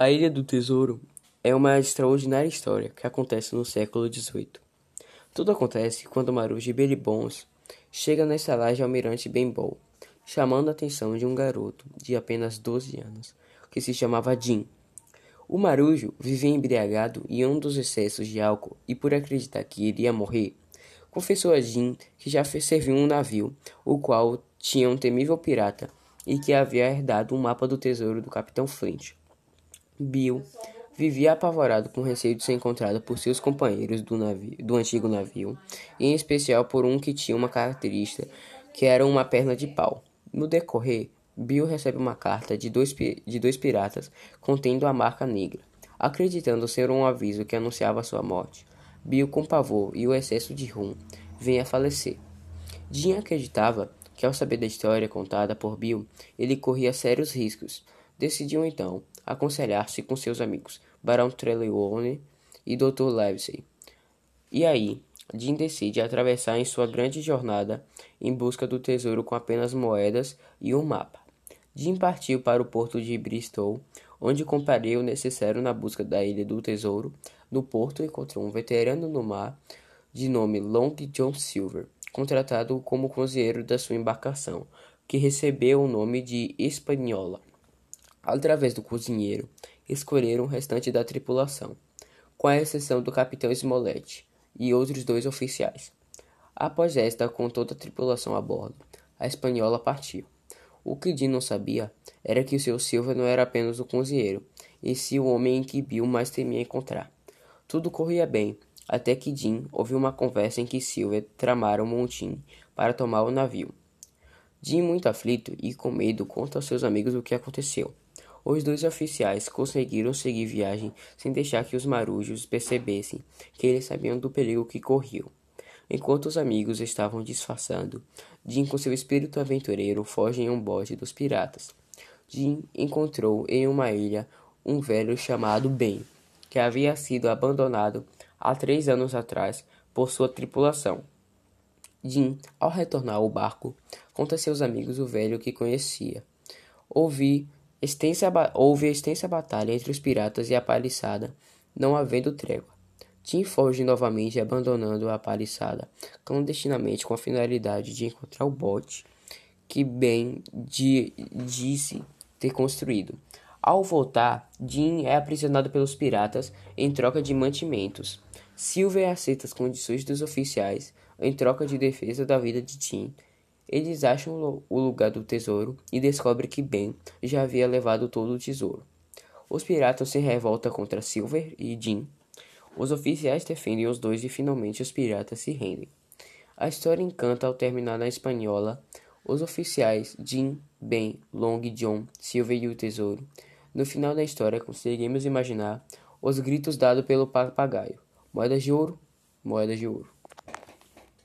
A Ilha do Tesouro é uma extraordinária história que acontece no século XVIII. Tudo acontece quando Marujo Billy Bones chega na estalagem Almirante Benbow, chamando a atenção de um garoto de apenas 12 anos, que se chamava Jim. O Marujo vivia embriagado em um dos excessos de álcool e, por acreditar que iria morrer, confessou a Jim que já serviu um navio, o qual tinha um temível pirata e que havia herdado um mapa do tesouro do capitão Flint. Bill vivia apavorado com receio de ser encontrado por seus companheiros do, navio, do antigo navio, em especial por um que tinha uma característica que era uma perna de pau. No decorrer, Bill recebe uma carta de dois, de dois piratas contendo a marca negra, acreditando ser um aviso que anunciava sua morte. Bill, com pavor e o excesso de rum, vem a falecer. Jim acreditava que ao saber da história contada por Bill, ele corria sérios riscos. Decidiu então aconselhar-se com seus amigos Barão Trelawney e Dr. Livesey. E aí, Jim decide atravessar em sua grande jornada em busca do tesouro com apenas moedas e um mapa. Jim partiu para o porto de Bristol, onde compraria o necessário na busca da ilha do tesouro. No porto encontrou um veterano no mar de nome Long John Silver, contratado como cozinheiro da sua embarcação, que recebeu o nome de Espanhola. Através do cozinheiro, escolheram o restante da tripulação, com a exceção do capitão Smollett e outros dois oficiais. Após esta, com toda a tripulação a bordo, a espanhola partiu. O que Dean não sabia era que o seu Silva não era apenas o cozinheiro, e sim o homem em que Bill mais temia encontrar. Tudo corria bem, até que Dean ouviu uma conversa em que Silver tramara um montim para tomar o navio. Dean, muito aflito e com medo, conta aos seus amigos o que aconteceu. Os dois oficiais conseguiram seguir viagem sem deixar que os marujos percebessem que eles sabiam do perigo que corriam. Enquanto os amigos estavam disfarçando, Jim com seu espírito aventureiro foge em um bote dos piratas. Jim encontrou em uma ilha um velho chamado Ben, que havia sido abandonado há três anos atrás por sua tripulação. Jim, ao retornar ao barco, conta a seus amigos o velho que conhecia. Ouvi extensa, houve extensa batalha entre os piratas e a paliçada, não havendo trégua. Tim foge novamente, abandonando a paliçada clandestinamente com a finalidade de encontrar o bote que Ben disse ter construído. Ao voltar, Jim é aprisionado pelos piratas em troca de mantimentos. Silver aceita as condições dos oficiais em troca de defesa da vida de Tim. Eles acham o lugar do tesouro e descobrem que Ben já havia levado todo o tesouro. Os piratas se revoltam contra Silver e Jim. Os oficiais defendem os dois e finalmente os piratas se rendem. A história encanta ao terminar na espanhola. Os oficiais Jim, Ben, Long, John, Silver e o tesouro no final da história, conseguimos imaginar os gritos dados pelo papagaio: moedas de ouro, moedas de ouro.